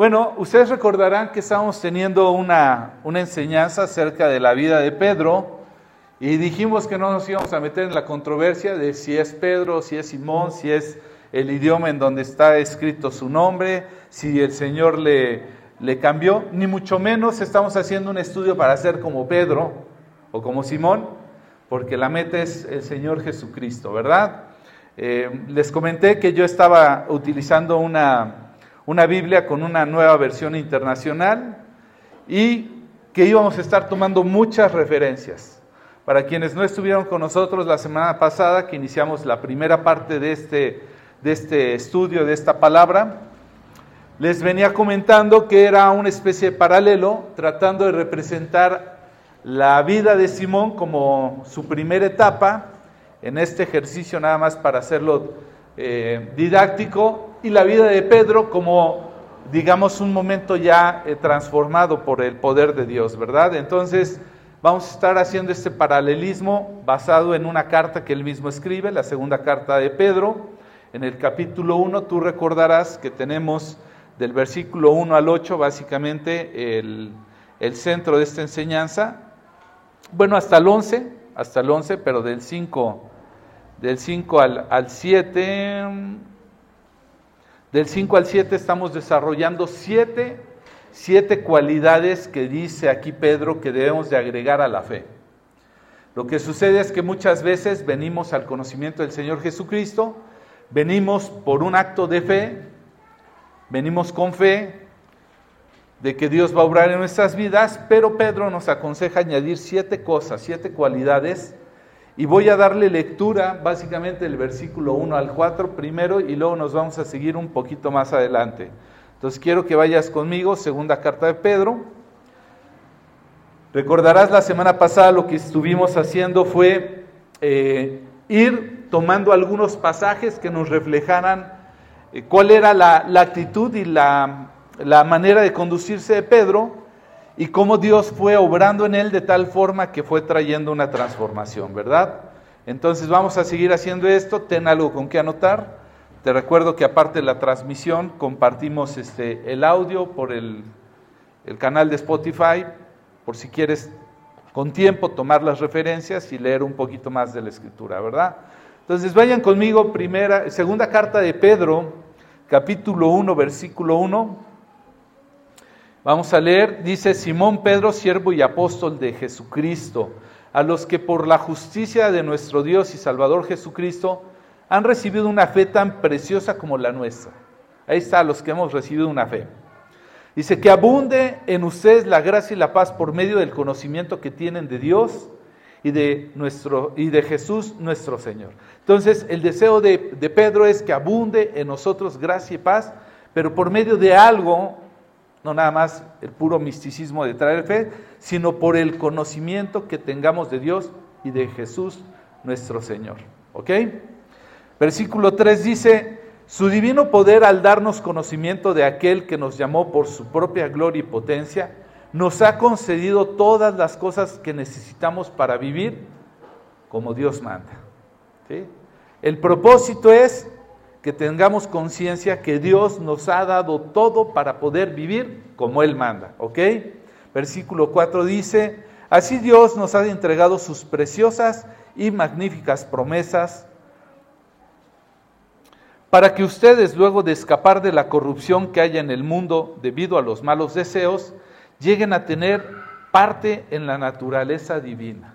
Bueno, ustedes recordarán que estábamos teniendo una, una enseñanza acerca de la vida de Pedro y dijimos que no nos íbamos a meter en la controversia de si es Pedro, si es Simón, si es el idioma en donde está escrito su nombre, si el Señor le, le cambió, ni mucho menos estamos haciendo un estudio para ser como Pedro o como Simón, porque la meta es el Señor Jesucristo, ¿verdad? Eh, les comenté que yo estaba utilizando una, una Biblia con una nueva versión internacional y que íbamos a estar tomando muchas referencias. Para quienes no estuvieron con nosotros la semana pasada, que iniciamos la primera parte de este, de este estudio, de esta palabra, les venía comentando que era una especie de paralelo tratando de representar la vida de Simón como su primera etapa en este ejercicio nada más para hacerlo eh, didáctico y la vida de Pedro como digamos un momento ya eh, transformado por el poder de Dios, ¿verdad? Entonces vamos a estar haciendo este paralelismo basado en una carta que él mismo escribe, la segunda carta de Pedro. En el capítulo 1 tú recordarás que tenemos del versículo 1 al 8, básicamente el, centro de esta enseñanza. Bueno, hasta el 11, hasta el 11, pero del 5, del 5 al, al 7, del 5 al 7 estamos desarrollando siete, siete cualidades que dice aquí Pedro que debemos de agregar a la fe. Lo que sucede es que muchas veces venimos al conocimiento del Señor Jesucristo, venimos por un acto de fe, Venimos con fe de que Dios va a obrar en nuestras vidas, pero Pedro nos aconseja añadir siete cosas, siete cualidades, y voy a darle lectura básicamente del versículo 1 al 4 primero y luego nos vamos a seguir un poquito más adelante. Entonces quiero que vayas conmigo, segunda carta de Pedro. Recordarás la semana pasada lo que estuvimos haciendo fue eh, ir tomando algunos pasajes que nos reflejaran eh, cuál era la, actitud y la, manera de conducirse de Pedro y cómo Dios fue obrando en él de tal forma que fue trayendo una transformación, ¿verdad? Entonces vamos a seguir haciendo esto, ten algo con qué anotar. Te recuerdo que aparte de la transmisión compartimos este, el audio por el, el canal de Spotify, por si quieres con tiempo tomar las referencias y leer un poquito más de la escritura, ¿verdad? Entonces vayan conmigo, primera, segunda carta de Pedro, capítulo 1, versículo 1. Vamos a leer, dice Simón Pedro, siervo y apóstol de Jesucristo, a los que por la justicia de nuestro Dios y Salvador Jesucristo han recibido una fe tan preciosa como la nuestra. Ahí está, los que hemos recibido una fe. Dice que abunde en ustedes la gracia y la paz por medio del conocimiento que tienen de Dios y de, nuestro, y de Jesús nuestro Señor. Entonces, el deseo de, Pedro es que abunde en nosotros gracia y paz, pero por medio de algo, no nada más el puro misticismo de traer fe, sino por el conocimiento que tengamos de Dios y de Jesús nuestro Señor. ¿Ok? Versículo 3 dice, su divino poder al darnos conocimiento de aquel que nos llamó por su propia gloria y potencia, nos ha concedido todas las cosas que necesitamos para vivir como Dios manda. El propósito es que tengamos conciencia que Dios nos ha dado todo para poder vivir como Él manda. ¿Ok? Versículo 4 dice, así Dios nos ha entregado sus preciosas y magníficas promesas para que ustedes, luego de escapar de la corrupción que haya en el mundo debido a los malos deseos, lleguen a tener parte en la naturaleza divina.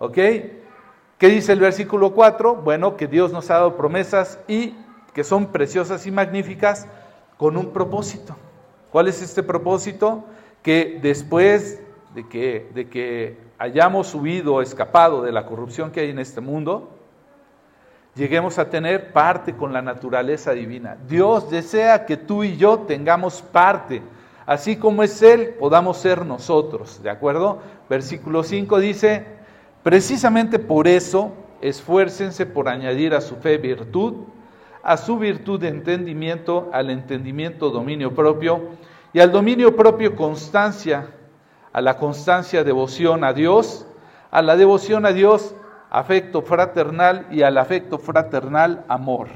¿Ok? ¿Qué dice el versículo 4? Bueno, que Dios nos ha dado promesas y que son preciosas y magníficas con un propósito. ¿Cuál es este propósito? Que después de que, de que hayamos huido, escapado de la corrupción que hay en este mundo, lleguemos a tener parte con la naturaleza divina. Dios desea que tú y yo tengamos parte así como es Él, podamos ser nosotros, ¿de acuerdo? Versículo 5 dice, precisamente por eso, esfuércense por añadir a su fe virtud, a su virtud de entendimiento, al entendimiento dominio propio, y al dominio propio constancia, a la constancia devoción a Dios, a la devoción a Dios afecto fraternal y al afecto fraternal amor.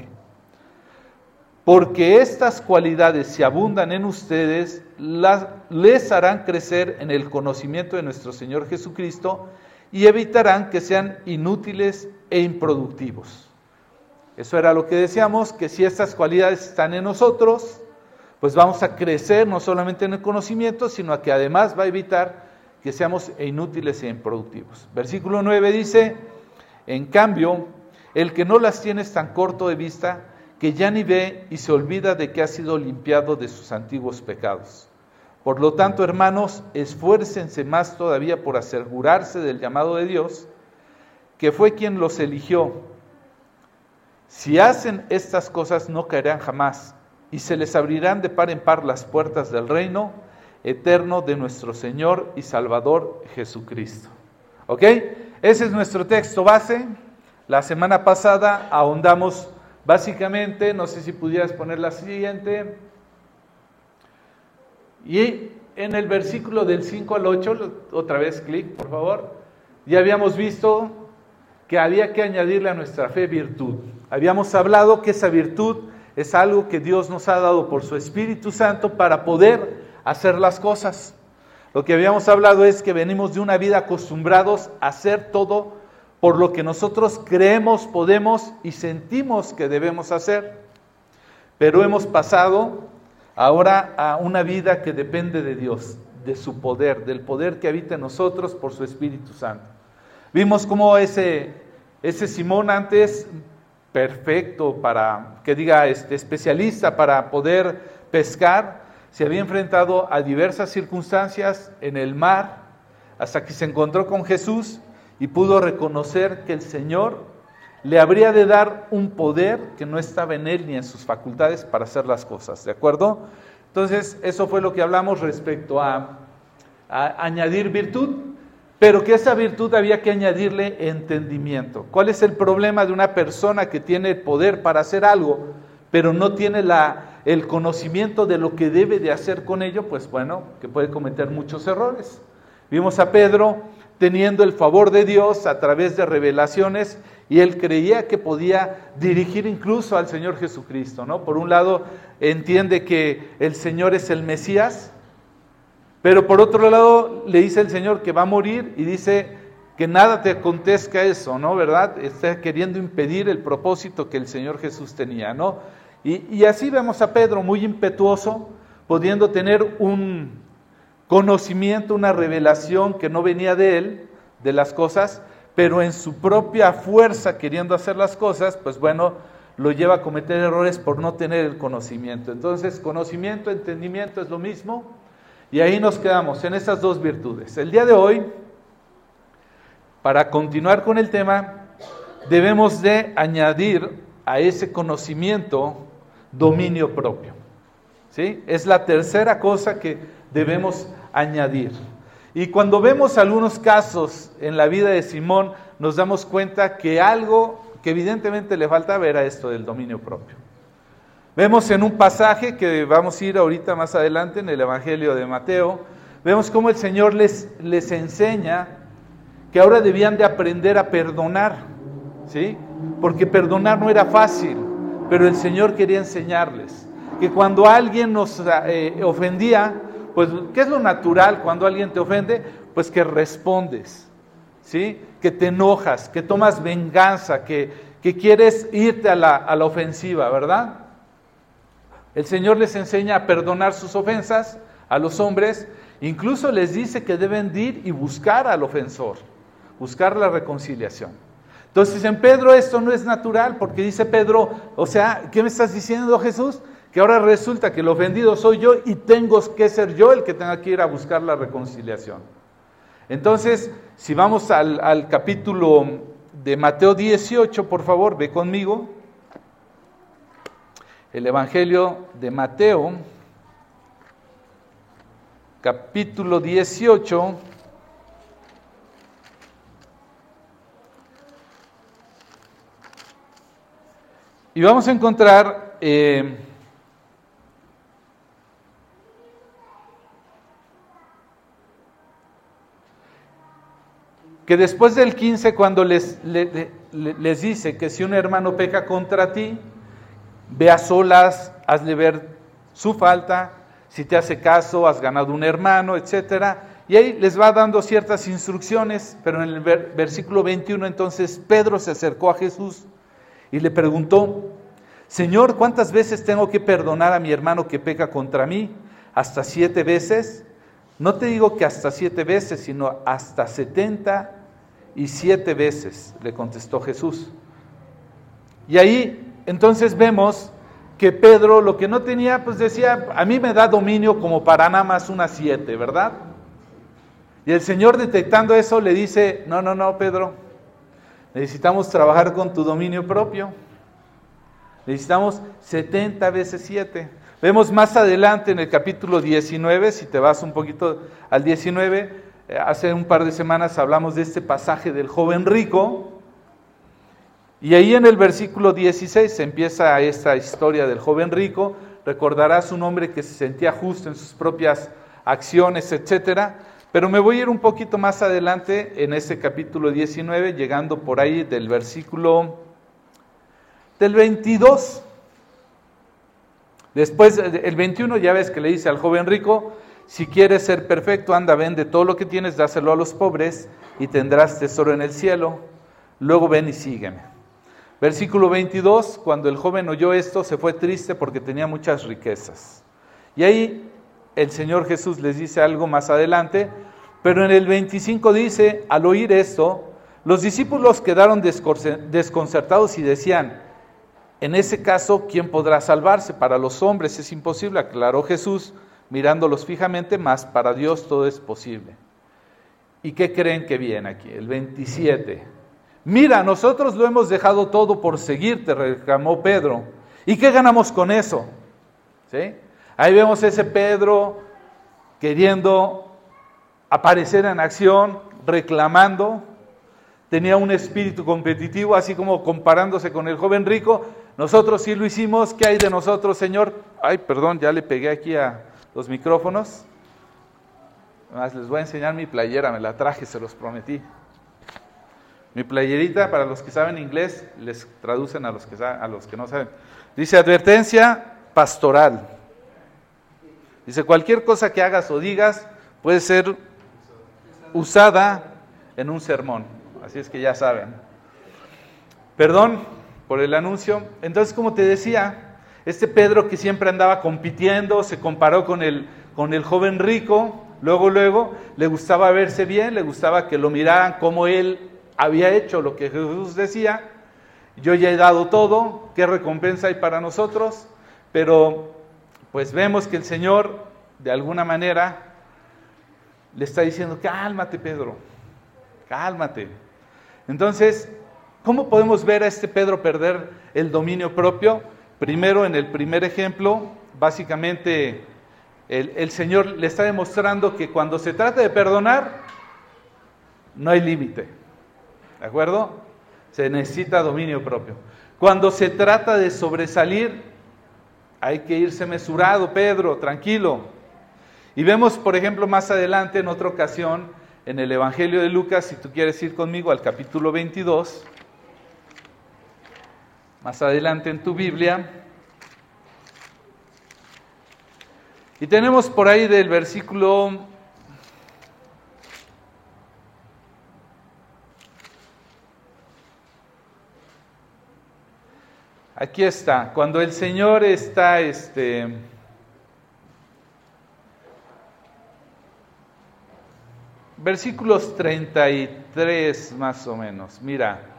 porque estas cualidades, si abundan en ustedes, las, les harán crecer en el conocimiento de nuestro Señor Jesucristo y evitarán que sean inútiles e improductivos. Eso era lo que decíamos, que si estas cualidades están en nosotros, pues vamos a crecer no solamente en el conocimiento, sino que además va a evitar que seamos inútiles e improductivos. Versículo 9 dice, en cambio, el que no las tiene es tan corto de vista que ya ni ve y se olvida de que ha sido limpiado de sus antiguos pecados. Por lo tanto, hermanos, esfuércense más todavía por asegurarse del llamado de Dios, que fue quien los eligió. Si hacen estas cosas no caerán jamás y se les abrirán de par en par las puertas del reino eterno de nuestro Señor y Salvador Jesucristo. ¿Ok? Ese es nuestro texto base. La semana pasada ahondamos básicamente, no sé si pudieras poner la siguiente, y en el versículo del 5 al 8, otra vez clic, por favor, ya habíamos visto que había que añadirle a nuestra fe virtud. Habíamos hablado que esa virtud es algo que Dios nos ha dado por su Espíritu Santo para poder hacer las cosas. Lo que habíamos hablado es que venimos de una vida acostumbrados a hacer todo por lo que nosotros creemos, podemos y sentimos que debemos hacer. Pero hemos pasado ahora a una vida que depende de Dios, de su poder, del poder que habita en nosotros por su Espíritu Santo. Vimos cómo ese, ese Simón antes perfecto para, que diga, este, especialista para poder pescar, se había enfrentado a diversas circunstancias en el mar hasta que se encontró con Jesús y pudo reconocer que el Señor le habría de dar un poder que no estaba en él ni en sus facultades para hacer las cosas, ¿de acuerdo? Entonces, eso fue lo que hablamos respecto a, añadir virtud, pero que esa virtud había que añadirle entendimiento. ¿Cuál es el problema de una persona que tiene el poder para hacer algo, pero no tiene la, el conocimiento de lo que debe de hacer con ello? Pues bueno, que puede cometer muchos errores. Vimos a Pedro teniendo el favor de Dios a través de revelaciones y él creía que podía dirigir incluso al Señor Jesucristo, ¿no? Por un lado entiende que el Señor es el Mesías, pero por otro lado le dice el Señor que va a morir y dice que nada te acontezca eso, ¿no? ¿Verdad? Está queriendo impedir el propósito que el Señor Jesús tenía, ¿no? Y, y así vemos a Pedro muy impetuoso, pudiendo tener un, conocimiento, una revelación que no venía de él, de las cosas, pero en su propia fuerza queriendo hacer las cosas, pues bueno, lo lleva a cometer errores por no tener el conocimiento. Entonces, conocimiento, entendimiento es lo mismo, y ahí nos quedamos en esas dos virtudes. El día de hoy, para continuar con el tema, debemos de añadir a ese conocimiento dominio propio. ¿Sí? Es la tercera cosa que debemos añadir. Y cuando vemos algunos casos en la vida de Simón, nos damos cuenta que algo que evidentemente le falta ver a esto del dominio propio. Vemos en un pasaje que vamos a ir ahorita más adelante en el Evangelio de Mateo, vemos cómo el Señor les, les enseña que ahora debían de aprender a perdonar, ¿sí? Porque perdonar no era fácil, pero el Señor quería enseñarles que cuando alguien nos eh, ofendía, pues, ¿qué es lo natural cuando alguien te ofende? Pues que respondes, ¿sí? Que te enojas, que tomas venganza, que, que quieres irte a la, a la ofensiva, ¿verdad? El Señor les enseña a perdonar sus ofensas a los hombres, incluso les dice que deben ir y buscar al ofensor, buscar la reconciliación. Entonces en Pedro esto no es natural, porque dice Pedro, o sea, ¿qué me estás diciendo Jesús? que ahora resulta que el ofendido soy yo y tengo que ser yo el que tenga que ir a buscar la reconciliación. Entonces, si vamos al, al capítulo de Mateo 18, por favor, ve conmigo. El Evangelio de Mateo, capítulo 18. Y vamos a encontrar eh, que después del 15, cuando les, les, dice que si un hermano peca contra ti, ve a solas, hazle ver su falta, si te hace caso, has ganado un hermano, etcétera. Y ahí les va dando ciertas instrucciones, pero en el versículo 21 entonces Pedro se acercó a Jesús y le preguntó, Señor, ¿cuántas veces tengo que perdonar a mi hermano que peca contra mí? ¿Hasta siete veces? No te digo que hasta siete veces, sino hasta setenta y siete veces, le contestó Jesús. Y ahí entonces vemos que Pedro lo que no tenía, pues decía, a mí me da dominio como para nada más unas siete, ¿verdad? Y el Señor detectando eso le dice, no, no, no, Pedro, necesitamos trabajar con tu dominio propio. Necesitamos 70 veces 7. Vemos más adelante en el capítulo 19, si te vas un poquito al 19, eh, hace un par de semanas hablamos de este pasaje del joven rico, y ahí en el versículo 16 empieza esta historia del joven rico, recordarás un hombre que se sentía justo en sus propias acciones, etcétera, pero me voy a ir un poquito más adelante en ese capítulo 19, llegando por ahí del versículo del 22. Después, el 21 ya ves que le dice al joven rico, si quieres ser perfecto, anda, vende todo lo que tienes, dáselo a los pobres y tendrás tesoro en el cielo. Luego ven y sígueme. Versículo 22, cuando el joven oyó esto, se fue triste porque tenía muchas riquezas. Y ahí el Señor Jesús les dice algo más adelante, pero en el 25 dice, al oír esto, los discípulos quedaron desconcertados y decían, en ese caso, ¿quién podrá salvarse? Para los hombres es imposible, aclaró Jesús, mirándolos fijamente, más para Dios todo es posible. ¿Y qué creen que viene aquí? El 27. Mira, nosotros lo hemos dejado todo por seguirte, reclamó Pedro. ¿Y qué ganamos con eso? ¿Sí? Ahí vemos ese Pedro queriendo aparecer en acción, reclamando. Tenía un espíritu competitivo, así como comparándose con el joven rico, nosotros sí lo hicimos. ¿Qué hay de nosotros, Señor? Ay, perdón, ya le pegué aquí a los micrófonos. Además, les voy a enseñar mi playera, me la traje, se los prometí. Mi playerita, para los que saben inglés, les traducen a los que, a los que no saben. Dice advertencia pastoral. Dice, cualquier cosa que hagas o digas puede ser usada en un sermón. Así es que ya saben. Perdón, por el anuncio. Entonces, como te decía, este Pedro que siempre andaba compitiendo, se comparó con el, con el joven rico, luego, luego, le gustaba verse bien, le gustaba que lo miraran como él había hecho lo que Jesús decía. Yo ya he dado todo, ¿qué recompensa hay para nosotros? Pero pues vemos que el Señor, de alguna manera, le está diciendo, cálmate Pedro, cálmate. Entonces, ¿Cómo podemos ver a este Pedro perder el dominio propio? Primero, en el primer ejemplo, básicamente el, Señor le está demostrando que cuando se trata de perdonar, no hay límite. ¿De acuerdo? Se necesita dominio propio. Cuando se trata de sobresalir, hay que irse mesurado, Pedro, tranquilo. Y vemos, por ejemplo, más adelante, en otra ocasión, en el Evangelio de Lucas, si tú quieres ir conmigo al capítulo 22, más adelante en tu Biblia. Y tenemos por ahí del versículo Aquí está, cuando el Señor está este versículos 33 más o menos. Mira,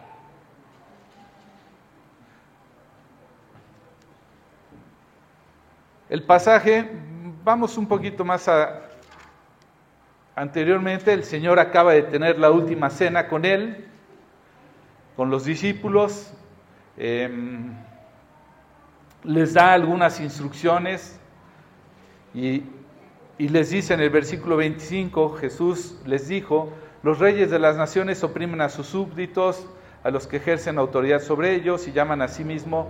El pasaje, vamos un poquito más a, anteriormente, el Señor acaba de tener la última cena con él, con los discípulos, em, les da algunas instrucciones y, les dice en el versículo 25, Jesús les dijo, los reyes de las naciones oprimen a sus súbditos, a los que ejercen autoridad sobre ellos y llaman a sí mismos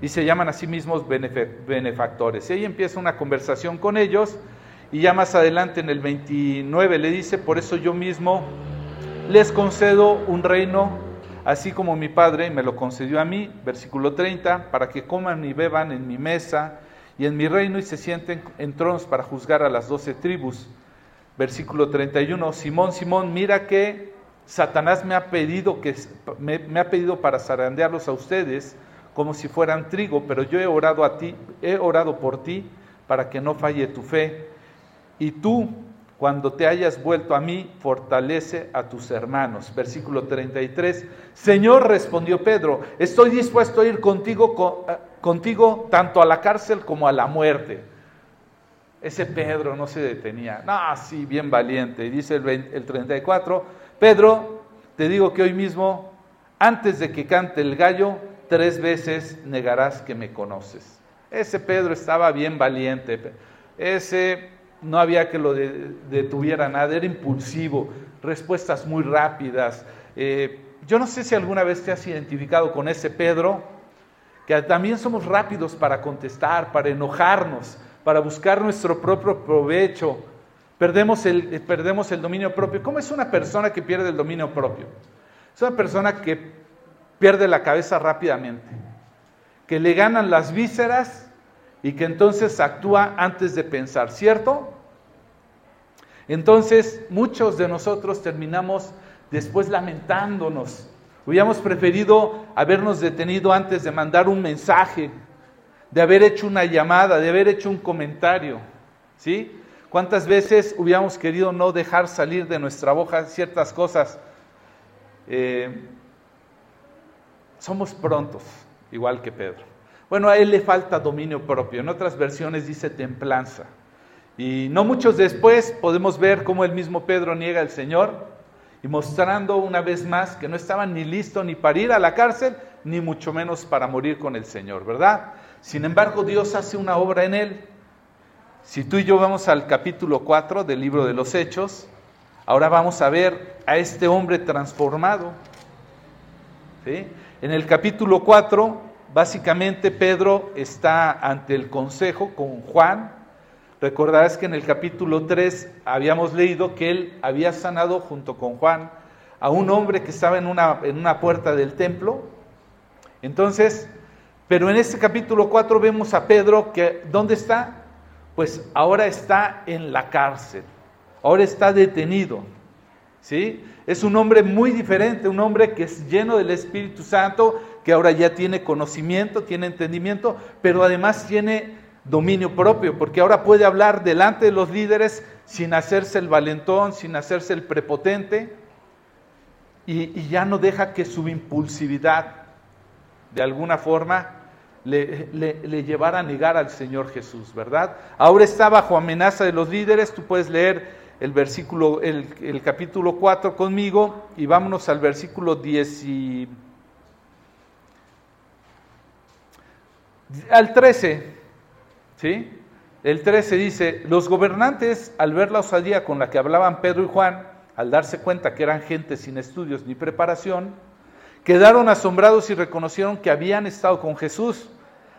y se llaman a sí mismos benefactores. Y ahí empieza una conversación con ellos y ya más adelante en el 29 le dice, por eso yo mismo les concedo un reino, así como mi Padre me lo concedió a mí, versículo 30, para que coman y beban en mi mesa y en mi reino y se sienten en tronos para juzgar a las doce tribus. Versículo 31, Simón, Simón, mira que Satanás me ha pedido, que, me, me ha pedido para zarandearlos a ustedes como si fueran trigo, pero yo he orado a ti, he orado por ti para que no falle tu fe. Y tú, cuando te hayas vuelto a mí, fortalece a tus hermanos. Versículo 33. Señor, respondió Pedro, estoy dispuesto a ir contigo, eh, contigo tanto a la cárcel como a la muerte. Ese Pedro no se detenía. No, sí, bien valiente. Y dice el, el 34, Pedro, te digo que hoy mismo, antes de que cante el gallo, tres veces negarás que me conoces. Ese Pedro estaba bien valiente. Ese no había que lo detuviera nada, era impulsivo, respuestas muy rápidas. Eh, yo no sé si alguna vez te has identificado con ese Pedro, que también somos rápidos para contestar, para enojarnos, para buscar nuestro propio provecho. Perdemos el, perdemos el dominio propio. ¿Cómo es una persona que pierde el dominio propio? Es una persona que pierde la cabeza rápidamente, que le ganan las vísceras y que entonces actúa antes de pensar, ¿cierto? Entonces muchos de nosotros terminamos después lamentándonos. Hubiéramos preferido habernos detenido antes de mandar un mensaje, de haber hecho una llamada, de haber hecho un comentario. ¿Sí? ¿Cuántas veces hubiéramos querido no dejar salir de nuestra boca ciertas cosas? Eh, somos prontos, igual que Pedro. Bueno, a él le falta dominio propio. En otras versiones dice templanza. Y no muchos después podemos ver cómo el mismo Pedro niega al Señor y mostrando una vez más que no estaba ni listo ni para ir a la cárcel, ni mucho menos para morir con el Señor, ¿verdad? Sin embargo, Dios hace una obra en él. Si tú y yo vamos al capítulo 4 del libro de los Hechos, ahora vamos a ver a este hombre transformado. En el capítulo 4 Básicamente Pedro está ante el consejo con Juan. Recordarás que en el capítulo 3 habíamos leído que él había sanado junto con Juan a un hombre que estaba en una, en una puerta del templo. Entonces, pero en este capítulo 4 vemos a Pedro que, ¿dónde está? Pues ahora está en la cárcel, ahora está detenido. ¿Sí? Es un hombre muy diferente, un hombre que es lleno del Espíritu Santo, que ahora ya tiene conocimiento, tiene entendimiento, pero además tiene dominio propio, porque ahora puede hablar delante de los líderes sin hacerse el valentón, sin hacerse el prepotente, y, ya no deja que su impulsividad de alguna forma le, le, llevara a negar al Señor Jesús, ¿verdad? Ahora está bajo amenaza de los líderes, tú puedes leer el versículo, el, capítulo 4 conmigo y vámonos al versículo 10 y Al 13, El 13 dice, los gobernantes al ver la osadía con la que hablaban Pedro y Juan, al darse cuenta que eran gente sin estudios ni preparación, quedaron asombrados y reconocieron que habían estado con Jesús.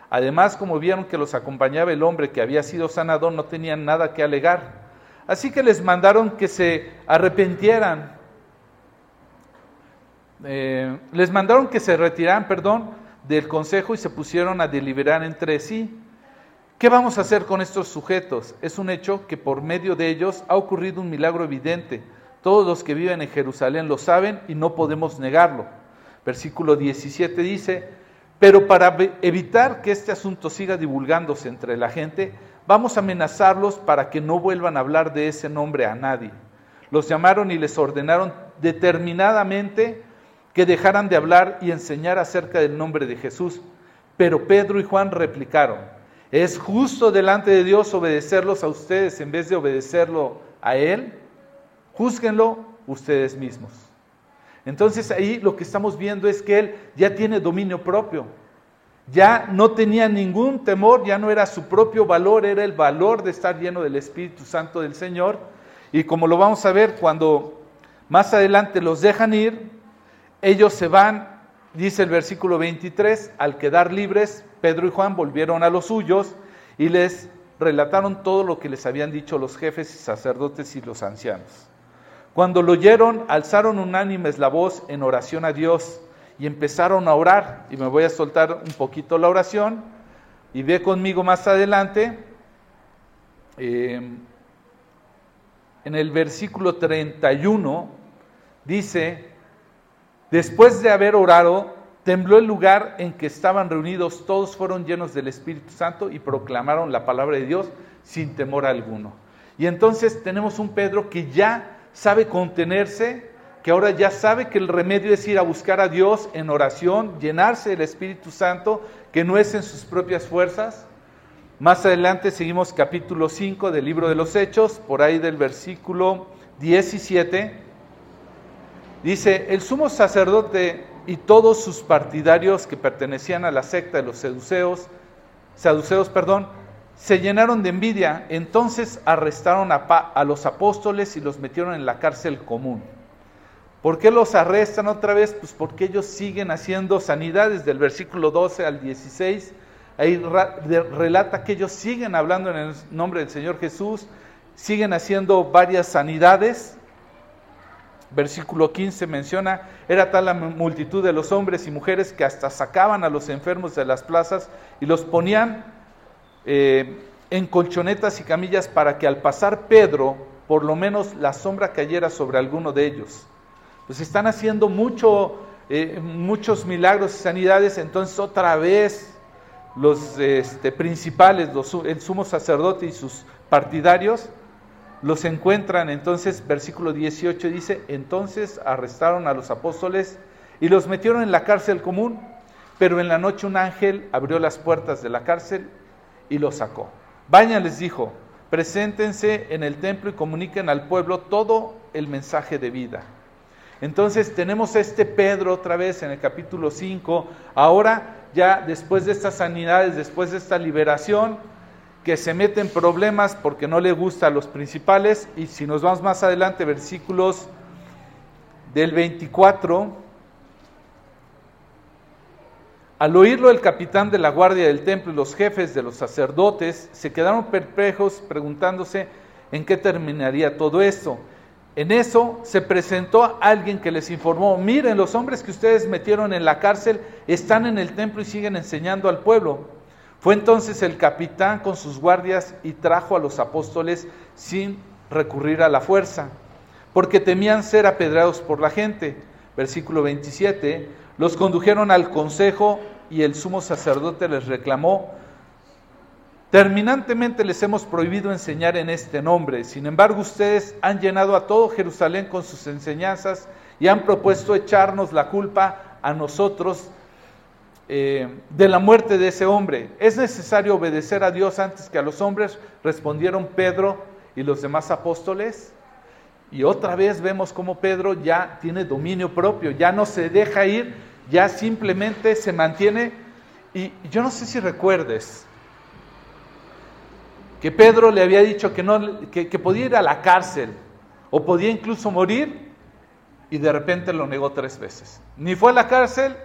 Además, como vieron que los acompañaba el hombre que había sido sanado, no tenían nada que alegar. Así que les mandaron que se arrepintieran. Eh, les mandaron que se retiraran, perdón, del consejo y se pusieron a deliberar entre sí. ¿Qué vamos a hacer con estos sujetos? Es un hecho que por medio de ellos ha ocurrido un milagro evidente. Todos los que viven en Jerusalén lo saben y no podemos negarlo. Versículo 17 dice, pero para evitar que este asunto siga divulgándose entre la gente, vamos a amenazarlos para que no vuelvan a hablar de ese nombre a nadie. Los llamaron y les ordenaron determinadamente que dejaran de hablar y enseñar acerca del nombre de Jesús. Pero Pedro y Juan replicaron, ¿es justo delante de Dios obedecerlos a ustedes en vez de obedecerlo a Él? Júzguenlo ustedes mismos. Entonces ahí lo que estamos viendo es que Él ya tiene dominio propio. Ya no tenía ningún temor, ya no era su propio valor, era el valor de estar lleno del Espíritu Santo del Señor. Y como lo vamos a ver cuando más adelante los dejan ir, ellos se van, dice el versículo 23, al quedar libres, Pedro y Juan volvieron a los suyos y les relataron todo lo que les habían dicho los jefes y sacerdotes y los ancianos. Cuando lo oyeron, alzaron unánimes la voz en oración a Dios y empezaron a orar. Y me voy a soltar un poquito la oración y ve conmigo más adelante, eh, en el versículo 31, dice, después de haber orado, tembló el lugar en que estaban reunidos, todos fueron llenos del Espíritu Santo y proclamaron la palabra de Dios sin temor alguno. Y entonces tenemos un Pedro que ya sabe contenerse, que ahora ya sabe que el remedio es ir a buscar a Dios en oración, llenarse del Espíritu Santo, que no es en sus propias fuerzas. Más adelante seguimos capítulo 5 del libro de los Hechos, por ahí del versículo 17. Dice, el sumo sacerdote y todos sus partidarios que pertenecían a la secta de los seduceos, saduceos, perdón, se llenaron de envidia, entonces arrestaron a, a los apóstoles y los metieron en la cárcel común. ¿Por qué los arrestan otra vez? Pues porque ellos siguen haciendo sanidades del versículo 12 al 16. Ahí relata que ellos siguen hablando en el nombre del Señor Jesús, siguen haciendo varias sanidades. Versículo 15 menciona, era tal la multitud de los hombres y mujeres que hasta sacaban a los enfermos de las plazas y los ponían eh, en colchonetas y camillas para que al pasar Pedro, por lo menos la sombra cayera sobre alguno de ellos pues están haciendo mucho, eh, muchos milagros y sanidades, entonces otra vez los este, principales, los, el sumo sacerdote y sus partidarios, los encuentran, entonces versículo 18 dice, entonces arrestaron a los apóstoles y los metieron en la cárcel común, pero en la noche un ángel abrió las puertas de la cárcel y los sacó. Vayan, les dijo, preséntense en el templo y comuniquen al pueblo todo el mensaje de vida. Entonces tenemos este Pedro otra vez en el capítulo 5, ahora ya después de estas sanidades, después de esta liberación, que se mete en problemas porque no le gusta a los principales, y si nos vamos más adelante, versículos del 24, al oírlo el capitán de la guardia del templo y los jefes de los sacerdotes se quedaron perplejos preguntándose en qué terminaría todo esto. En eso se presentó alguien que les informó, miren, los hombres que ustedes metieron en la cárcel están en el templo y siguen enseñando al pueblo. Fue entonces el capitán con sus guardias y trajo a los apóstoles sin recurrir a la fuerza, porque temían ser apedreados por la gente. Versículo 27, los condujeron al consejo y el sumo sacerdote les reclamó, Terminantemente les hemos prohibido enseñar en este nombre. Sin embargo, ustedes han llenado a todo Jerusalén con sus enseñanzas y han propuesto echarnos la culpa a nosotros eh, de la muerte de ese hombre. ¿Es necesario obedecer a Dios antes que a los hombres? Respondieron Pedro y los demás apóstoles. Y otra vez vemos cómo Pedro ya tiene dominio propio, ya no se deja ir, ya simplemente se mantiene. Y yo no sé si recuerdes, que Pedro le había dicho que, no, que, podía ir a la cárcel o podía incluso morir y de repente lo negó tres veces. Ni fue a la cárcel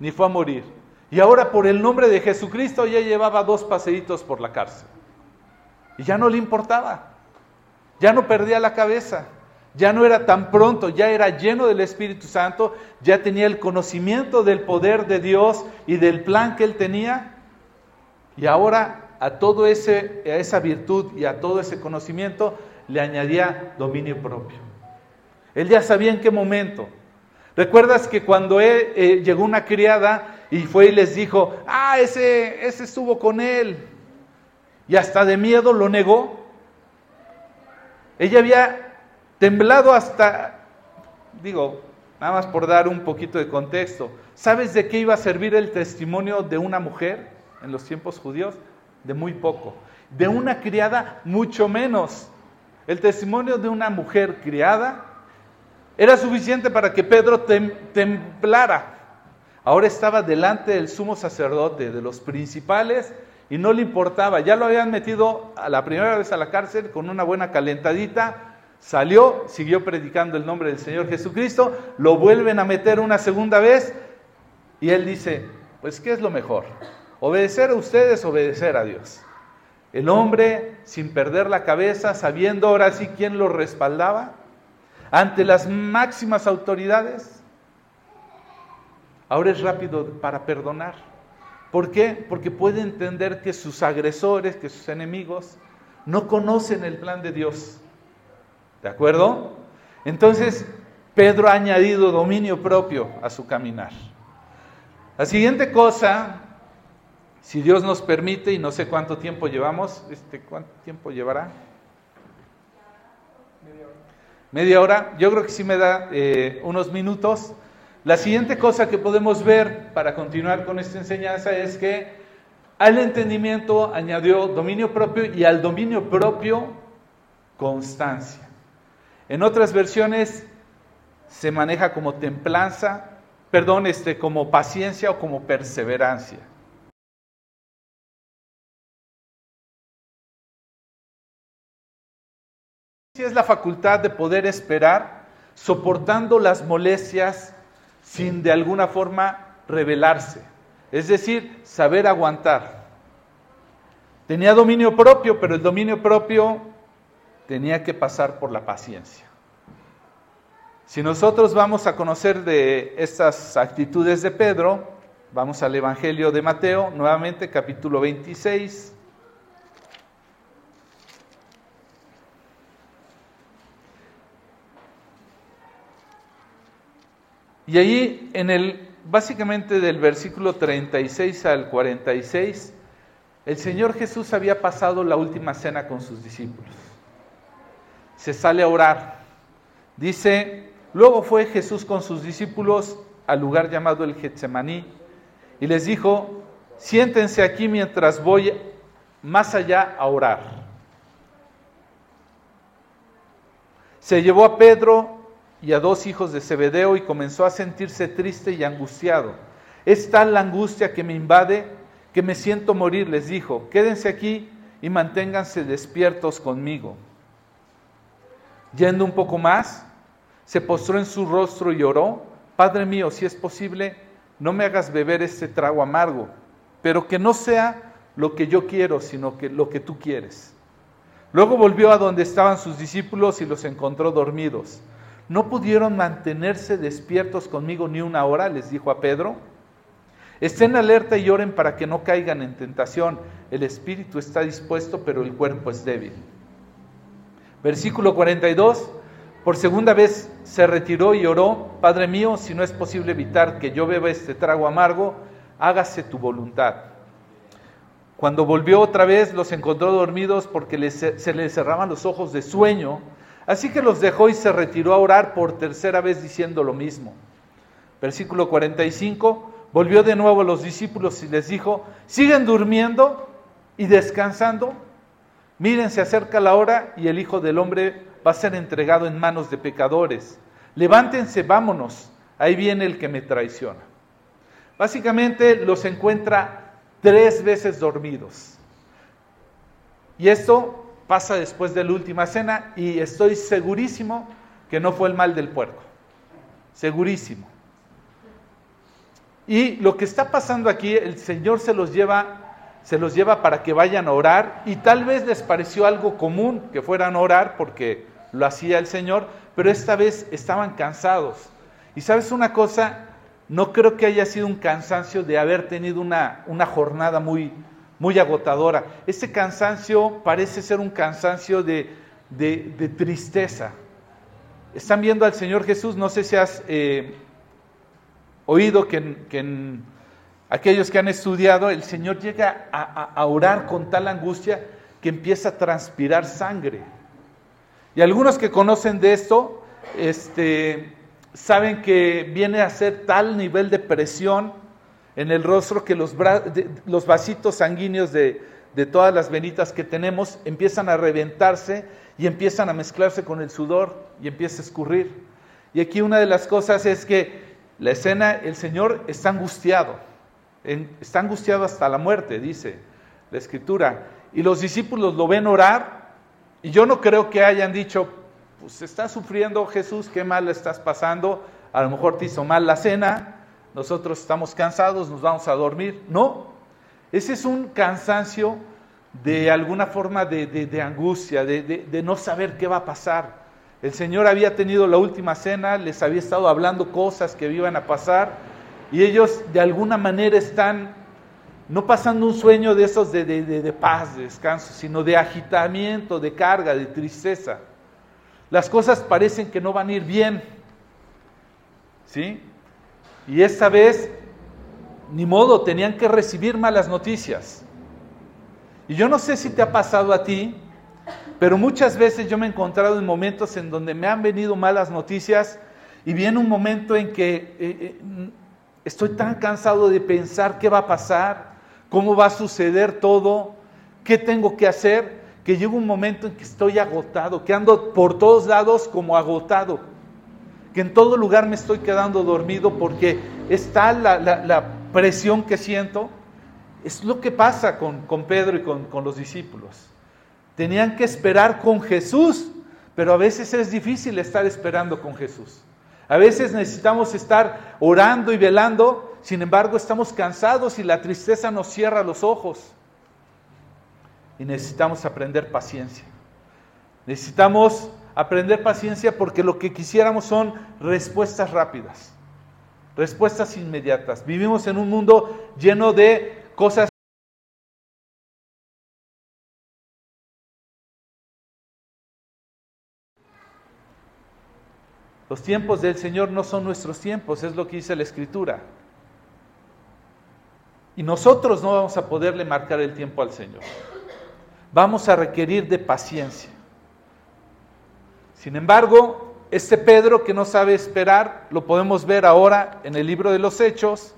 ni fue a morir. Y ahora por el nombre de Jesucristo ya llevaba dos paseitos por la cárcel. Y ya no le importaba. Ya no perdía la cabeza. Ya no era tan pronto, ya era lleno del Espíritu Santo, ya tenía el conocimiento del poder de Dios y del plan que él tenía. Y ahora a todo ese, a esa virtud y a todo ese conocimiento le añadía dominio propio. Él ya sabía en qué momento. ¿Recuerdas que cuando él, eh, llegó una criada y fue y les dijo, ah, ese, ese estuvo con él, y hasta de miedo lo negó? Ella había temblado hasta, digo, nada más por dar un poquito de contexto, ¿sabes de qué iba a servir el testimonio de una mujer en los tiempos judíos? de muy poco. De una criada, mucho menos. El testimonio de una mujer criada era suficiente para que Pedro templara. Ahora estaba delante del sumo sacerdote, de los principales, y no le importaba. Ya lo habían metido a la primera vez a la cárcel con una buena calentadita. Salió, siguió predicando el nombre del Señor Jesucristo, lo vuelven a meter una segunda vez y él dice, pues ¿qué es lo mejor? Obedecer a ustedes, obedecer a Dios. El hombre, sin perder la cabeza, sabiendo ahora sí quién lo respaldaba, ante las máximas autoridades, ahora es rápido para perdonar. ¿Por qué? Porque puede entender que sus agresores, que sus enemigos, no conocen el plan de Dios. ¿De acuerdo? Entonces, Pedro ha añadido dominio propio a su caminar. La siguiente cosa, si Dios nos permite, y no sé cuánto tiempo llevamos, este, ¿cuánto tiempo llevará? Media hora. Yo creo que sí me da eh, unos minutos. La siguiente cosa que podemos ver para continuar con esta enseñanza es que al entendimiento añadió dominio propio y al dominio propio constancia. En otras versiones se maneja como templanza, perdón, este, como paciencia o como perseverancia. Es la facultad de poder esperar soportando las molestias sin de alguna forma rebelarse. Es decir, saber aguantar. Tenía dominio propio, pero el dominio propio tenía que pasar por la paciencia. Si nosotros vamos a conocer de estas actitudes de Pedro, vamos al Evangelio de Mateo, nuevamente capítulo 26. Y allí en el básicamente del versículo 36 al 46 el Señor Jesús había pasado la última cena con sus discípulos. Se sale a orar. Dice, luego fue Jesús con sus discípulos al lugar llamado el Getsemaní y les dijo, siéntense aquí mientras voy más allá a orar. Se llevó a Pedro y a dos hijos de Zebedeo y comenzó a sentirse triste y angustiado. Es tal la angustia que me invade que me siento morir, les dijo, quédense aquí y manténganse despiertos conmigo. Yendo un poco más, se postró en su rostro y oró, Padre mío, si es posible, no me hagas beber este trago amargo, pero que no sea lo que yo quiero, sino que lo que tú quieres. Luego volvió a donde estaban sus discípulos y los encontró dormidos. No pudieron mantenerse despiertos conmigo ni una hora, les dijo a Pedro. Estén alerta y oren para que no caigan en tentación. El espíritu está dispuesto, pero el cuerpo es débil. Versículo 42. Por segunda vez se retiró y oró, Padre mío, si no es posible evitar que yo beba este trago amargo, hágase tu voluntad. Cuando volvió otra vez, los encontró dormidos porque se les cerraban los ojos de sueño, así que los dejó y se retiró a orar por tercera vez diciendo lo mismo. Versículo 45. Volvió de nuevo a los discípulos y les dijo, ¿siguen durmiendo y descansando? Miren, se acerca la hora y el Hijo del Hombre va a ser entregado en manos de pecadores. Levántense, vámonos. Ahí viene el que me traiciona. Básicamente los encuentra tres veces dormidos. Y esto pasa después de la última cena y estoy segurísimo que no fue el mal del puerco. Segurísimo. Y lo que está pasando aquí, el Señor se los lleva se los lleva para que vayan a orar y tal vez les pareció algo común que fueran a orar porque lo hacía el Señor, pero esta vez estaban cansados. Y sabes una cosa, no creo que haya sido un cansancio de haber tenido una, una jornada muy, muy agotadora. Este cansancio parece ser un cansancio de, de, tristeza. Están viendo al Señor Jesús, no sé si has eh, oído que, en, aquellos que han estudiado, el Señor llega a, orar con tal angustia que empieza a transpirar sangre. Y algunos que conocen de esto, este, saben que viene a ser tal nivel de presión en el rostro que los, vasitos sanguíneos de, de, todas las venitas que tenemos empiezan a reventarse y empiezan a mezclarse con el sudor y empieza a escurrir. Y aquí una de las cosas es que la escena, el Señor está angustiado, está angustiado hasta la muerte, dice la escritura. Y los discípulos lo ven orar y yo no creo que hayan dicho, pues está sufriendo Jesús, qué mal le estás pasando, a lo mejor te hizo mal la cena, nosotros estamos cansados, nos vamos a dormir. No, ese es un cansancio de alguna forma de, angustia, de no saber qué va a pasar. El Señor había tenido la última cena, les había estado hablando cosas que iban a pasar y ellos de alguna manera están no pasando un sueño de esos de, de, paz, de descanso, sino de agitamiento, de carga, de tristeza. Las cosas parecen que no van a ir bien. ¿Sí? Y esta vez, ni modo, tenían que recibir malas noticias. Y yo no sé si te ha pasado a ti, pero muchas veces yo me he encontrado en momentos en donde me han venido malas noticias y viene un momento en que eh, eh, estoy tan cansado de pensar qué va a pasar, cómo va a suceder todo, qué tengo que hacer, que llega un momento en que estoy agotado, que ando por todos lados como agotado, que en todo lugar me estoy quedando dormido porque está la, presión que siento. Es lo que pasa con, Pedro y con, con los discípulos. Tenían que esperar con Jesús, pero a veces es difícil estar esperando con Jesús. A veces necesitamos estar orando y velando sin embargo, estamos cansados y la tristeza nos cierra los ojos. Y necesitamos aprender paciencia. Necesitamos aprender paciencia porque lo que quisiéramos son respuestas rápidas, respuestas inmediatas. Vivimos en un mundo lleno de cosas Los tiempos del Señor no son nuestros tiempos, es lo que dice la Escritura. Y nosotros no vamos a poderle marcar el tiempo al Señor. Vamos a requerir de paciencia. Sin embargo, este Pedro que no sabe esperar, lo podemos ver ahora en el libro de los Hechos,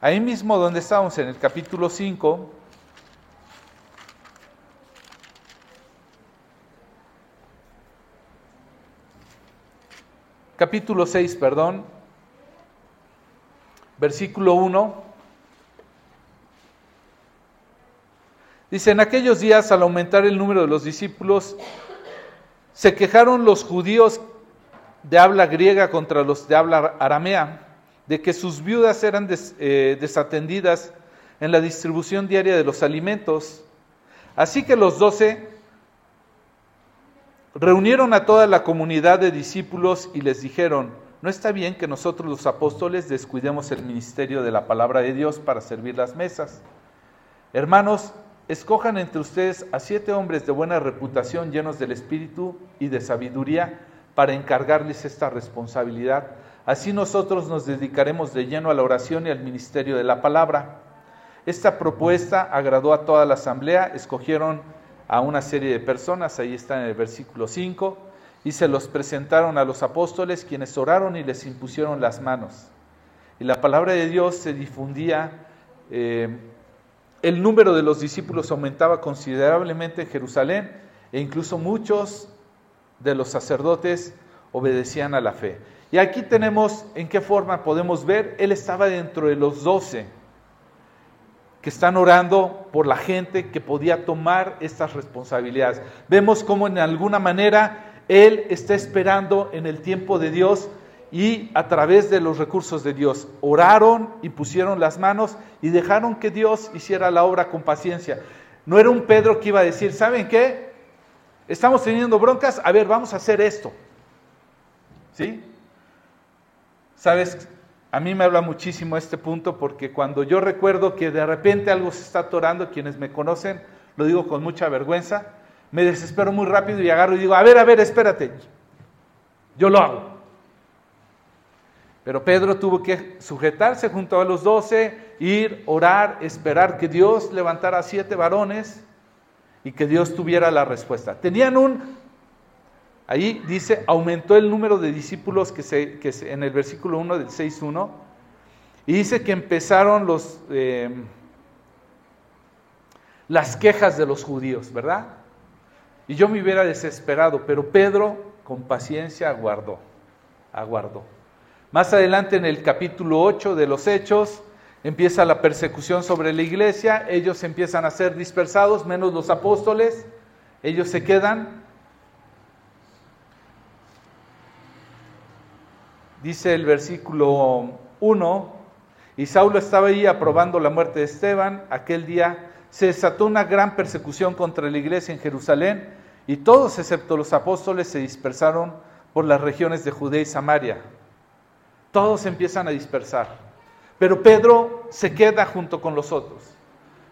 ahí mismo donde estamos en el capítulo 5. Capítulo 6, perdón. Versículo 1. Dice, en aquellos días, al aumentar el número de los discípulos, se quejaron los judíos de habla griega contra los de habla aramea, de que sus viudas eran eh, desatendidas en la distribución diaria de los alimentos. Así que los doce reunieron a toda la comunidad de discípulos y les dijeron, no está bien que nosotros los apóstoles descuidemos el ministerio de la palabra de Dios para servir las mesas. Hermanos, escojan entre ustedes a siete hombres de buena reputación, llenos del espíritu y de sabiduría, para encargarles esta responsabilidad. Así nosotros nos dedicaremos de lleno a la oración y al ministerio de la palabra. Esta propuesta agradó a toda la asamblea, escogieron a una serie de personas, ahí está en el versículo 5, y se los presentaron a los apóstoles, quienes oraron y les impusieron las manos. Y la palabra de Dios se difundía eh, el número de los discípulos aumentaba considerablemente en Jerusalén e incluso muchos de los sacerdotes obedecían a la fe. Y aquí tenemos en qué forma podemos ver, él estaba dentro de los doce que están orando por la gente que podía tomar estas responsabilidades. Vemos cómo en alguna manera él está esperando en el tiempo de Dios y a través de los recursos de Dios oraron y pusieron las manos y dejaron que Dios hiciera la obra con paciencia. No era un Pedro que iba a decir, ¿saben qué? Estamos teniendo broncas, a ver, vamos a hacer esto. ¿Sí? Sabes, a mí me habla muchísimo este punto porque cuando yo recuerdo que de repente algo se está atorando, quienes me conocen, lo digo con mucha vergüenza, me desespero muy rápido y agarro y digo, a ver, a ver, espérate, yo lo hago. Pero Pedro tuvo que sujetarse junto a los doce, ir, orar, esperar que Dios levantara siete varones y que Dios tuviera la respuesta. Tenían un, ahí dice, aumentó el número de discípulos que, se, que en el versículo 1 del 6.1, y dice que empezaron los, eh, las quejas de los judíos, ¿verdad? Y yo me hubiera desesperado, pero Pedro con paciencia aguardó, aguardó. Más adelante en el capítulo 8 de los Hechos empieza la persecución sobre la iglesia, ellos empiezan a ser dispersados, menos los apóstoles, ellos se quedan. Dice el versículo 1, y Saulo estaba ahí aprobando la muerte de Esteban, aquel día se desató una gran persecución contra la iglesia en Jerusalén, y todos excepto los apóstoles se dispersaron por las regiones de Judea y Samaria todos empiezan a dispersar. Pero Pedro se queda junto con los otros.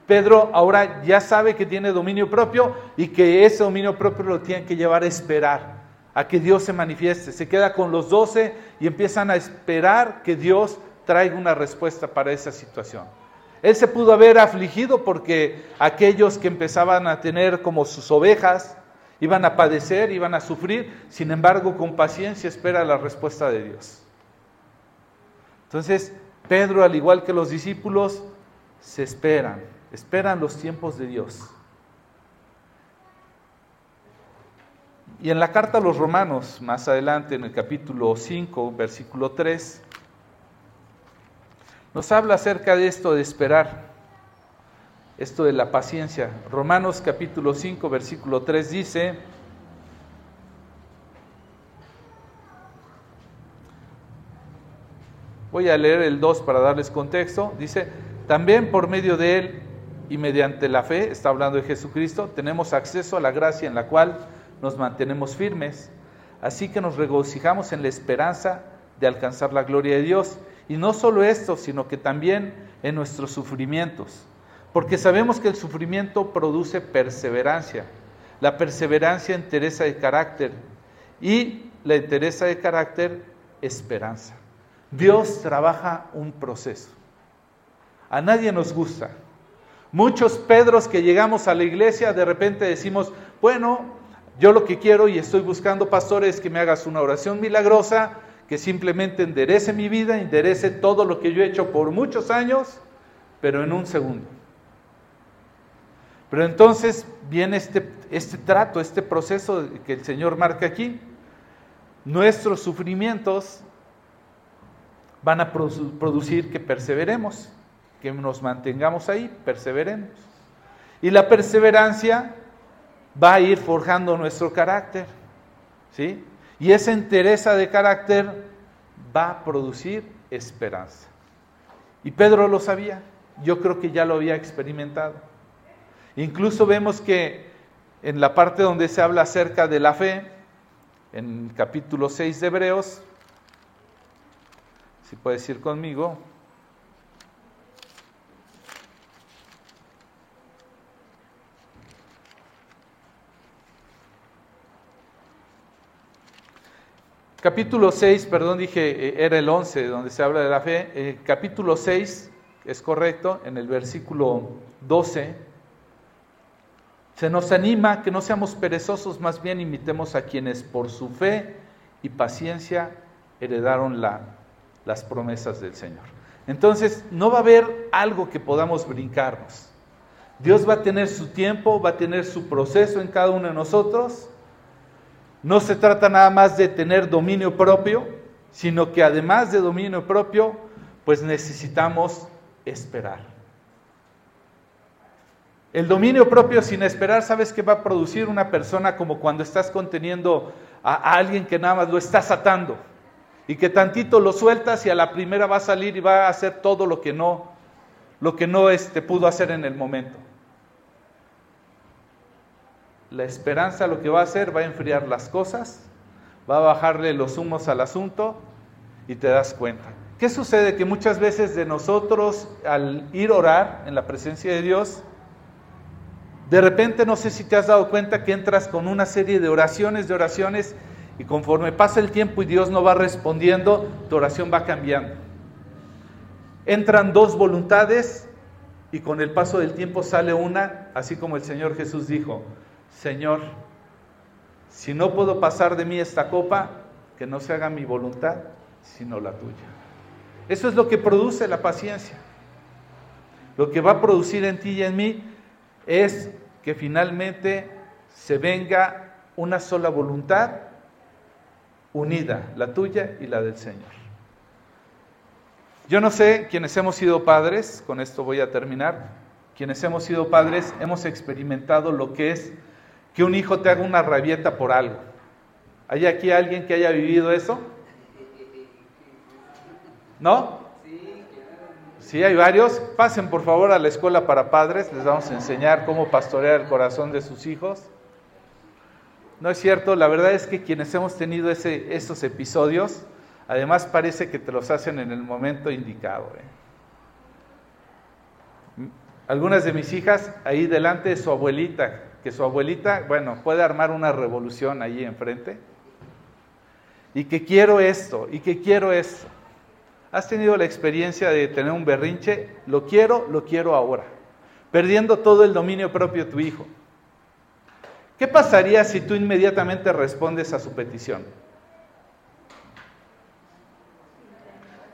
Pedro ahora ya sabe que tiene dominio propio y que ese dominio propio lo tiene que llevar a esperar, a que Dios se manifieste. Se queda con los doce y empiezan a esperar que Dios traiga una respuesta para esa situación. Él se pudo haber afligido porque aquellos que empezaban a tener como sus ovejas iban a padecer, iban a sufrir, sin embargo con paciencia espera la respuesta de Dios. Entonces, Pedro, al igual que los discípulos, se esperan, esperan los tiempos de Dios. Y en la carta a los romanos, más adelante en el capítulo 5, versículo 3, nos habla acerca de esto de esperar, esto de la paciencia. Romanos capítulo 5, versículo 3 dice, Voy a leer el 2 para darles contexto. Dice, también por medio de Él y mediante la fe, está hablando de Jesucristo, tenemos acceso a la gracia en la cual nos mantenemos firmes. Así que nos regocijamos en la esperanza de alcanzar la gloria de Dios. Y no solo esto, sino que también en nuestros sufrimientos. Porque sabemos que el sufrimiento produce perseverancia. La perseverancia entereza de carácter. Y la entereza de carácter, esperanza. Dios trabaja un proceso. A nadie nos gusta. Muchos Pedros que llegamos a la iglesia de repente decimos, bueno, yo lo que quiero y estoy buscando pastores es que me hagas una oración milagrosa, que simplemente enderece mi vida, enderece todo lo que yo he hecho por muchos años, pero en un segundo. Pero entonces viene este, este trato, este proceso que el Señor marca aquí. Nuestros sufrimientos van a producir que perseveremos, que nos mantengamos ahí, perseveremos. Y la perseverancia va a ir forjando nuestro carácter, ¿sí? Y esa entereza de carácter va a producir esperanza. Y Pedro lo sabía, yo creo que ya lo había experimentado. Incluso vemos que en la parte donde se habla acerca de la fe, en el capítulo 6 de Hebreos, si puedes ir conmigo. Capítulo 6, perdón, dije, eh, era el 11 donde se habla de la fe. Capítulo 6, es correcto, en el versículo 12, se nos anima que no seamos perezosos, más bien imitemos a quienes por su fe y paciencia heredaron la las promesas del Señor. Entonces, no va a haber algo que podamos brincarnos. Dios va a tener su tiempo, va a tener su proceso en cada uno de nosotros. No se trata nada más de tener dominio propio, sino que además de dominio propio, pues necesitamos esperar. El dominio propio sin esperar, ¿sabes qué va a producir una persona como cuando estás conteniendo a alguien que nada más lo estás atando? Y que tantito lo sueltas y a la primera va a salir y va a hacer todo lo que no, lo que no este, pudo hacer en el momento. La esperanza lo que va a hacer va a enfriar las cosas, va a bajarle los humos al asunto y te das cuenta. ¿Qué sucede? Que muchas veces de nosotros al ir a orar en la presencia de Dios, de repente no sé si te has dado cuenta que entras con una serie de oraciones, de oraciones, y conforme pasa el tiempo y Dios no va respondiendo, tu oración va cambiando. Entran dos voluntades y con el paso del tiempo sale una, así como el Señor Jesús dijo, Señor, si no puedo pasar de mí esta copa, que no se haga mi voluntad, sino la tuya. Eso es lo que produce la paciencia. Lo que va a producir en ti y en mí es que finalmente se venga una sola voluntad unida, la tuya y la del Señor. Yo no sé, quienes hemos sido padres, con esto voy a terminar, quienes hemos sido padres hemos experimentado lo que es que un hijo te haga una rabieta por algo. ¿Hay aquí alguien que haya vivido eso? ¿No? Sí, hay varios. Pasen por favor a la escuela para padres, les vamos a enseñar cómo pastorear el corazón de sus hijos. No es cierto, la verdad es que quienes hemos tenido ese, esos episodios, además parece que te los hacen en el momento indicado. ¿eh? algunas de mis hijas ahí delante de su abuelita, que su abuelita, bueno, puede armar una revolución ahí enfrente. Y que quiero esto, y que quiero esto. ¿Has tenido la experiencia de tener un berrinche? Lo quiero, lo quiero ahora. Perdiendo todo el dominio propio de tu hijo. ¿Qué pasaría si tú inmediatamente respondes a su petición?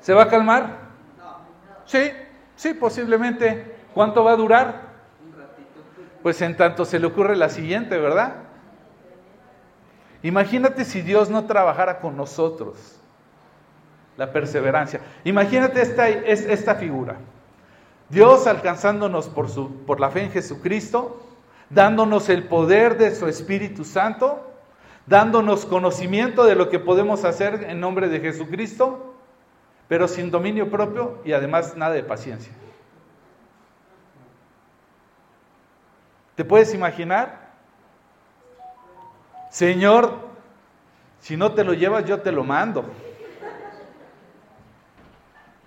¿Se va a calmar? Sí, sí, posiblemente. ¿Cuánto va a durar? Pues en tanto se le ocurre la siguiente, ¿verdad? Imagínate si Dios no trabajara con nosotros. La perseverancia. Imagínate esta, esta figura. Dios alcanzándonos por, su, por la fe en Jesucristo, dándonos el poder de su Espíritu Santo, dándonos conocimiento de lo que podemos hacer en nombre de Jesucristo, pero sin dominio propio y además nada de paciencia. ¿Te puedes imaginar? Señor, si no te lo llevas, yo te lo mando.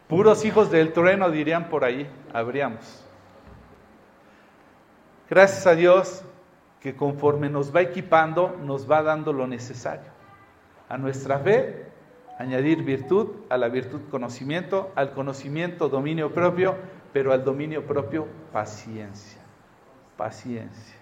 Puros hijos del trueno dirían por ahí, habríamos. Gracias a Dios que conforme nos va equipando, nos va dando lo necesario. A nuestra fe añadir virtud, a la virtud conocimiento, al conocimiento dominio propio, pero al dominio propio paciencia. Paciencia.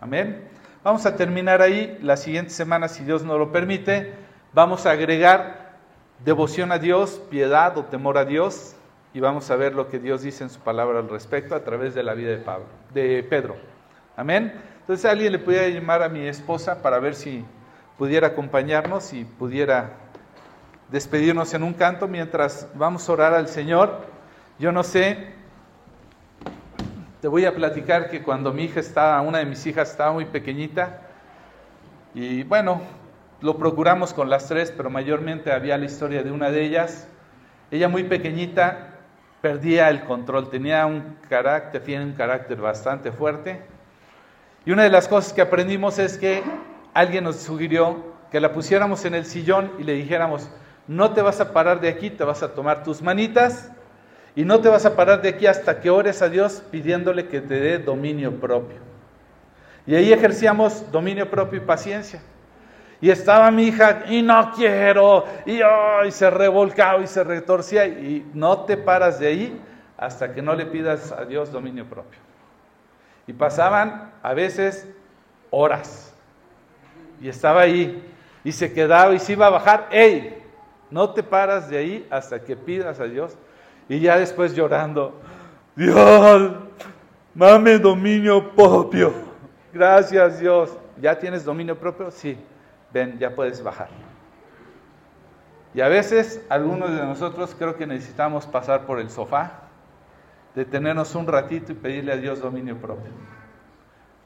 Amén. Vamos a terminar ahí. La siguiente semana, si Dios nos lo permite, vamos a agregar devoción a Dios, piedad o temor a Dios, y vamos a ver lo que Dios dice en su palabra al respecto a través de la vida de Pablo, de Pedro. Amén. Entonces alguien le pudiera llamar a mi esposa para ver si pudiera acompañarnos y pudiera despedirnos en un canto mientras vamos a orar al Señor. Yo no sé, te voy a platicar que cuando mi hija estaba, una de mis hijas estaba muy pequeñita, y bueno, lo procuramos con las tres, pero mayormente había la historia de una de ellas. Ella muy pequeñita perdía el control, tenía un carácter, tiene un carácter bastante fuerte. Y una de las cosas que aprendimos es que alguien nos sugirió que la pusiéramos en el sillón y le dijéramos, no te vas a parar de aquí, te vas a tomar tus manitas y no te vas a parar de aquí hasta que ores a Dios pidiéndole que te dé dominio propio. Y ahí ejercíamos dominio propio y paciencia. Y estaba mi hija, y no quiero, y, y se revolcaba y se retorcía, y no te paras de ahí hasta que no le pidas a Dios dominio propio. Y pasaban a veces horas y estaba ahí y se quedaba y se iba a bajar, ¡Ey! No te paras de ahí hasta que pidas a Dios. Y ya después llorando, Dios, mame dominio propio. Gracias Dios. ¿Ya tienes dominio propio? Sí. Ven, ya puedes bajar. Y a veces algunos de nosotros creo que necesitamos pasar por el sofá, detenernos un ratito y pedirle a Dios dominio propio.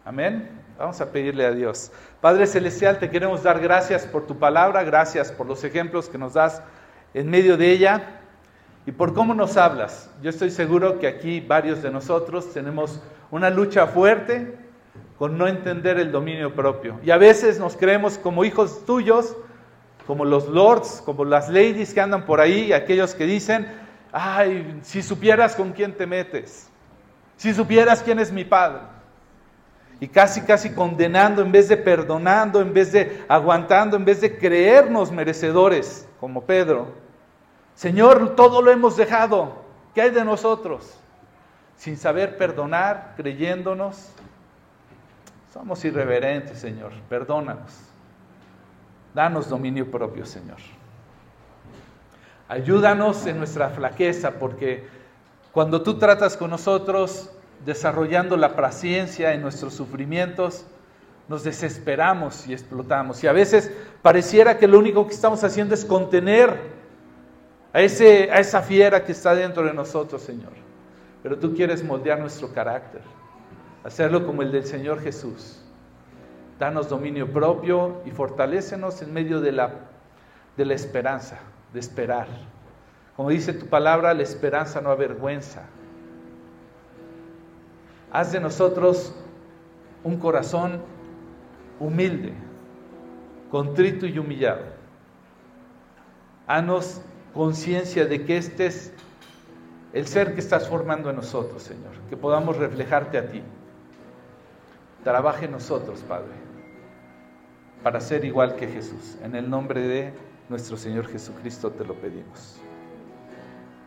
Amén. Vamos a pedirle a Dios. Padre Celestial, te queremos dar gracias por tu palabra, gracias por los ejemplos que nos das en medio de ella y por cómo nos hablas. Yo estoy seguro que aquí varios de nosotros tenemos una lucha fuerte con no entender el dominio propio. Y a veces nos creemos como hijos tuyos, como los lords, como las ladies que andan por ahí, aquellos que dicen, ay, si supieras con quién te metes, si supieras quién es mi padre y casi, casi condenando en vez de perdonando, en vez de aguantando, en vez de creernos merecedores, como Pedro. Señor, todo lo hemos dejado. ¿Qué hay de nosotros? Sin saber perdonar, creyéndonos. Somos irreverentes, Señor. Perdónanos. Danos dominio propio, Señor. Ayúdanos en nuestra flaqueza, porque cuando tú tratas con nosotros, desarrollando la paciencia en nuestros sufrimientos, nos desesperamos y explotamos. Y a veces pareciera que lo único que estamos haciendo es contener a, ese, a esa fiera que está dentro de nosotros, Señor. Pero tú quieres moldear nuestro carácter, hacerlo como el del Señor Jesús. Danos dominio propio y fortalécenos en medio de la, de la esperanza, de esperar. Como dice tu palabra, la esperanza no avergüenza. Haz de nosotros un corazón humilde, contrito y humillado. Haznos conciencia de que este es el ser que estás formando en nosotros, Señor, que podamos reflejarte a ti. Trabaje nosotros, Padre, para ser igual que Jesús. En el nombre de nuestro Señor Jesucristo te lo pedimos.